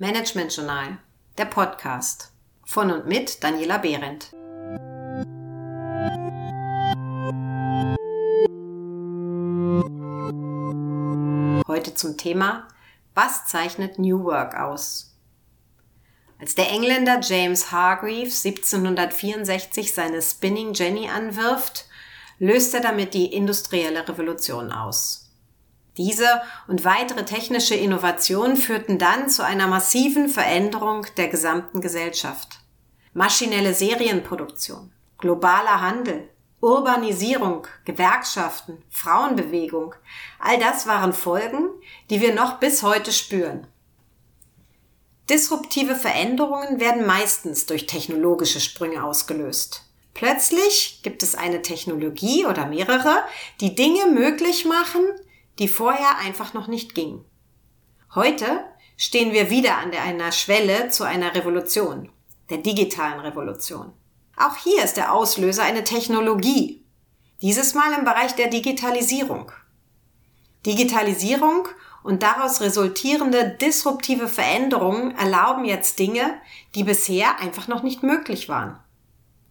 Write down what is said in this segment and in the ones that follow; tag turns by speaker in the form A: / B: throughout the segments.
A: Management Journal, der Podcast von und mit Daniela Behrendt. Heute zum Thema Was zeichnet New Work aus? Als der Engländer James Hargreaves 1764 seine Spinning Jenny anwirft, löst er damit die industrielle Revolution aus. Diese und weitere technische Innovationen führten dann zu einer massiven Veränderung der gesamten Gesellschaft. Maschinelle Serienproduktion, globaler Handel, Urbanisierung, Gewerkschaften, Frauenbewegung, all das waren Folgen, die wir noch bis heute spüren. Disruptive Veränderungen werden meistens durch technologische Sprünge ausgelöst. Plötzlich gibt es eine Technologie oder mehrere, die Dinge möglich machen, die vorher einfach noch nicht ging. Heute stehen wir wieder an einer Schwelle zu einer Revolution, der digitalen Revolution. Auch hier ist der Auslöser eine Technologie. Dieses Mal im Bereich der Digitalisierung. Digitalisierung und daraus resultierende disruptive Veränderungen erlauben jetzt Dinge, die bisher einfach noch nicht möglich waren.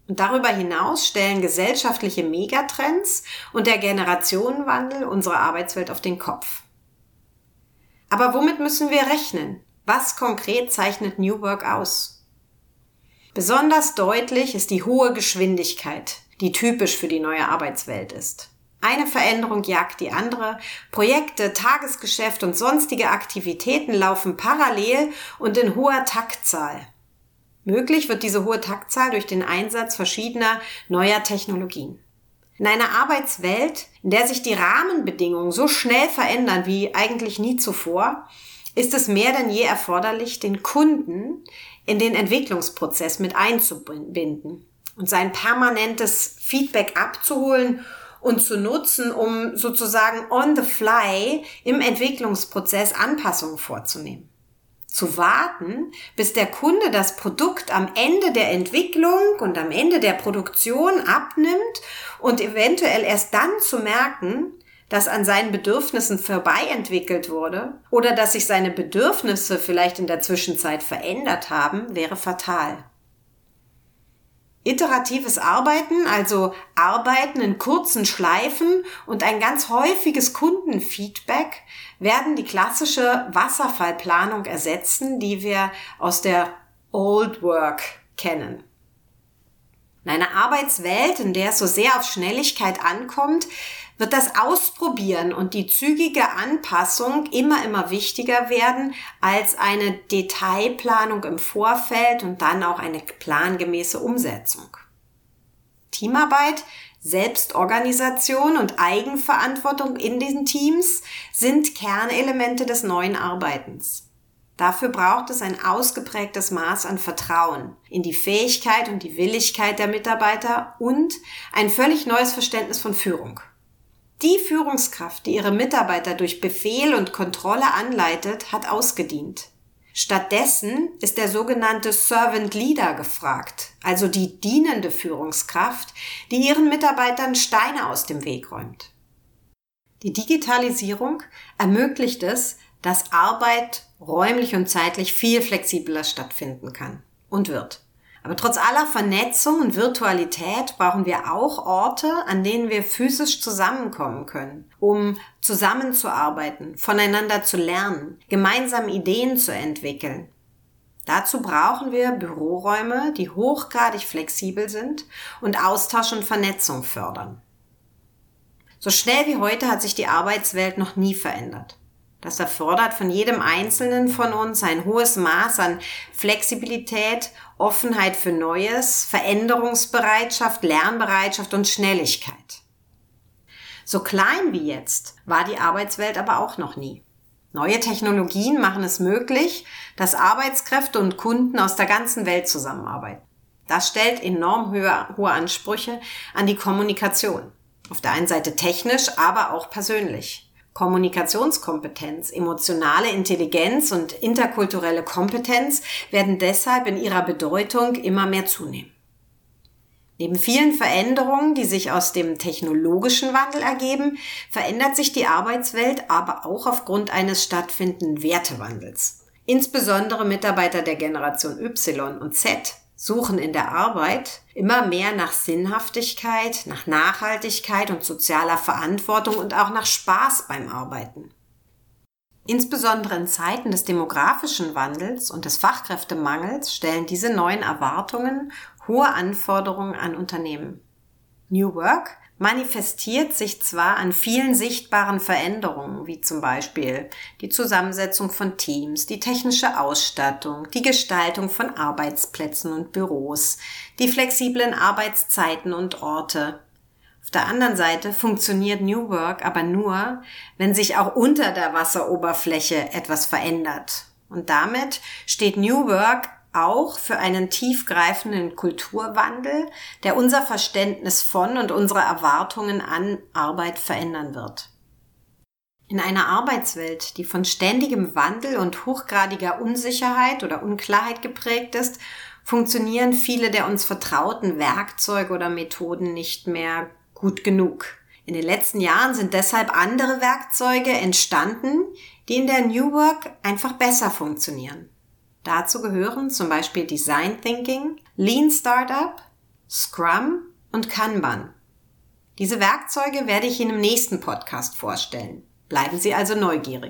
A: Und darüber hinaus stellen gesellschaftliche Megatrends und der Generationenwandel unsere Arbeitswelt auf den Kopf. Aber womit müssen wir rechnen? Was konkret zeichnet New Work aus? Besonders deutlich ist die hohe Geschwindigkeit, die typisch für die neue Arbeitswelt ist. Eine Veränderung jagt die andere, Projekte, Tagesgeschäft und sonstige Aktivitäten laufen parallel und in hoher Taktzahl. Möglich wird diese hohe Taktzahl durch den Einsatz verschiedener neuer Technologien. In einer Arbeitswelt, in der sich die Rahmenbedingungen so schnell verändern wie eigentlich nie zuvor, ist es mehr denn je erforderlich, den Kunden in den Entwicklungsprozess mit einzubinden und sein permanentes Feedback abzuholen und zu nutzen, um sozusagen on the fly im Entwicklungsprozess Anpassungen vorzunehmen zu warten, bis der Kunde das Produkt am Ende der Entwicklung und am Ende der Produktion abnimmt und eventuell erst dann zu merken, dass an seinen Bedürfnissen vorbei entwickelt wurde oder dass sich seine Bedürfnisse vielleicht in der Zwischenzeit verändert haben, wäre fatal. Iteratives Arbeiten, also Arbeiten in kurzen Schleifen und ein ganz häufiges Kundenfeedback werden die klassische Wasserfallplanung ersetzen, die wir aus der Old Work kennen. In einer Arbeitswelt, in der es so sehr auf Schnelligkeit ankommt, wird das Ausprobieren und die zügige Anpassung immer, immer wichtiger werden als eine Detailplanung im Vorfeld und dann auch eine plangemäße Umsetzung. Teamarbeit, Selbstorganisation und Eigenverantwortung in diesen Teams sind Kernelemente des neuen Arbeitens. Dafür braucht es ein ausgeprägtes Maß an Vertrauen in die Fähigkeit und die Willigkeit der Mitarbeiter und ein völlig neues Verständnis von Führung. Die Führungskraft, die ihre Mitarbeiter durch Befehl und Kontrolle anleitet, hat ausgedient. Stattdessen ist der sogenannte Servant Leader gefragt, also die dienende Führungskraft, die ihren Mitarbeitern Steine aus dem Weg räumt. Die Digitalisierung ermöglicht es, dass Arbeit räumlich und zeitlich viel flexibler stattfinden kann und wird. Aber trotz aller Vernetzung und Virtualität brauchen wir auch Orte, an denen wir physisch zusammenkommen können, um zusammenzuarbeiten, voneinander zu lernen, gemeinsam Ideen zu entwickeln. Dazu brauchen wir Büroräume, die hochgradig flexibel sind und Austausch und Vernetzung fördern. So schnell wie heute hat sich die Arbeitswelt noch nie verändert. Das erfordert von jedem Einzelnen von uns ein hohes Maß an Flexibilität, Offenheit für Neues, Veränderungsbereitschaft, Lernbereitschaft und Schnelligkeit. So klein wie jetzt war die Arbeitswelt aber auch noch nie. Neue Technologien machen es möglich, dass Arbeitskräfte und Kunden aus der ganzen Welt zusammenarbeiten. Das stellt enorm hohe, Ansprüche an die Kommunikation. Auf der einen Seite technisch, aber auch persönlich. Kommunikationskompetenz, emotionale Intelligenz und interkulturelle Kompetenz werden deshalb in ihrer Bedeutung immer mehr zunehmen. Neben vielen Veränderungen, die sich aus dem technologischen Wandel ergeben, verändert sich die Arbeitswelt aber auch aufgrund eines stattfindenden Wertewandels. Insbesondere Mitarbeiter der Generation Y und Z suchen in der Arbeit immer mehr nach Sinnhaftigkeit, nach Nachhaltigkeit und sozialer Verantwortung und auch nach Spaß beim Arbeiten. Insbesondere in Zeiten des demografischen Wandels und des Fachkräftemangels stellen diese neuen Erwartungen hohe Anforderungen an Unternehmen. New Work manifestiert sich zwar an vielen sichtbaren Veränderungen, wie zum Beispiel die Zusammensetzung von Teams, die technische Ausstattung, die Gestaltung von Arbeitsplätzen und Büros, die flexiblen Arbeitszeiten und Orte. Auf der anderen Seite funktioniert New Work aber nur, wenn sich auch unter der Wasseroberfläche etwas verändert. Und damit steht New Work auch für einen tiefgreifenden Kulturwandel, der unser Verständnis von und unsere Erwartungen an Arbeit verändern wird. In einer Arbeitswelt, die von ständigem Wandel und hochgradiger Unsicherheit oder Unklarheit geprägt ist, funktionieren viele der uns vertrauten Werkzeuge oder Methoden nicht mehr gut genug. In den letzten Jahren sind deshalb andere Werkzeuge entstanden, die in der New Work einfach besser funktionieren. Dazu gehören zum Beispiel Design Thinking, Lean Startup, Scrum und Kanban. Diese Werkzeuge werde ich Ihnen im nächsten Podcast vorstellen. Bleiben Sie also neugierig.